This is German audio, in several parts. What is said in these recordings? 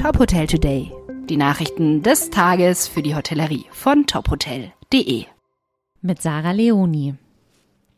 Top Hotel Today. Die Nachrichten des Tages für die Hotellerie von tophotel.de. Mit Sarah Leoni.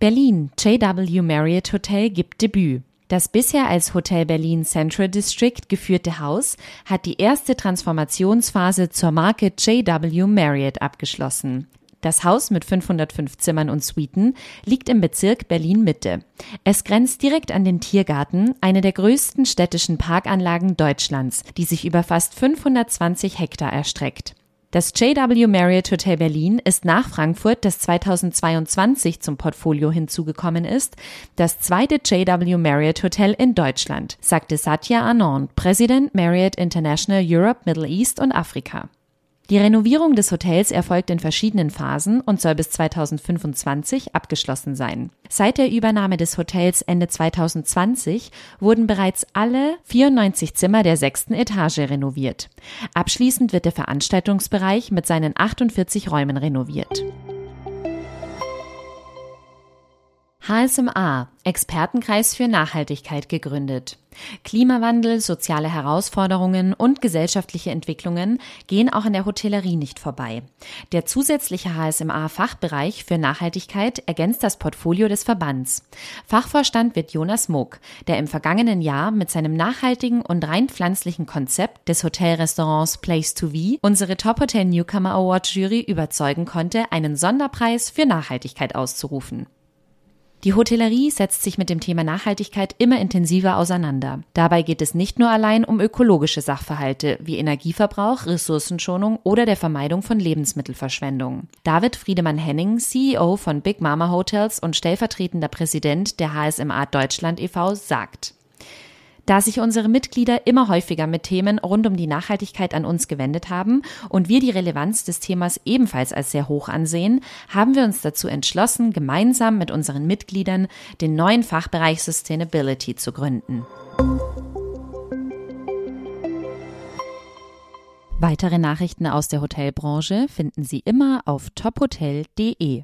Berlin JW Marriott Hotel gibt Debüt. Das bisher als Hotel Berlin Central District geführte Haus hat die erste Transformationsphase zur Marke JW Marriott abgeschlossen. Das Haus mit 505 Zimmern und Suiten liegt im Bezirk Berlin Mitte. Es grenzt direkt an den Tiergarten, eine der größten städtischen Parkanlagen Deutschlands, die sich über fast 520 Hektar erstreckt. Das JW Marriott Hotel Berlin ist nach Frankfurt, das 2022 zum Portfolio hinzugekommen ist, das zweite JW Marriott Hotel in Deutschland, sagte Satya Anand, Präsident Marriott International Europe, Middle East und Afrika. Die Renovierung des Hotels erfolgt in verschiedenen Phasen und soll bis 2025 abgeschlossen sein. Seit der Übernahme des Hotels Ende 2020 wurden bereits alle 94 Zimmer der sechsten Etage renoviert. Abschließend wird der Veranstaltungsbereich mit seinen 48 Räumen renoviert. HSMA, Expertenkreis für Nachhaltigkeit gegründet. Klimawandel, soziale Herausforderungen und gesellschaftliche Entwicklungen gehen auch in der Hotellerie nicht vorbei. Der zusätzliche HSMA-Fachbereich für Nachhaltigkeit ergänzt das Portfolio des Verbands. Fachvorstand wird Jonas Moog, der im vergangenen Jahr mit seinem nachhaltigen und rein pflanzlichen Konzept des Hotelrestaurants Place to Be unsere Top Hotel Newcomer Award Jury überzeugen konnte, einen Sonderpreis für Nachhaltigkeit auszurufen. Die Hotellerie setzt sich mit dem Thema Nachhaltigkeit immer intensiver auseinander. Dabei geht es nicht nur allein um ökologische Sachverhalte wie Energieverbrauch, Ressourcenschonung oder der Vermeidung von Lebensmittelverschwendung. David Friedemann Henning, CEO von Big Mama Hotels und stellvertretender Präsident der HSMA Deutschland e.V., sagt, da sich unsere Mitglieder immer häufiger mit Themen rund um die Nachhaltigkeit an uns gewendet haben und wir die Relevanz des Themas ebenfalls als sehr hoch ansehen, haben wir uns dazu entschlossen, gemeinsam mit unseren Mitgliedern den neuen Fachbereich Sustainability zu gründen. Weitere Nachrichten aus der Hotelbranche finden Sie immer auf tophotel.de.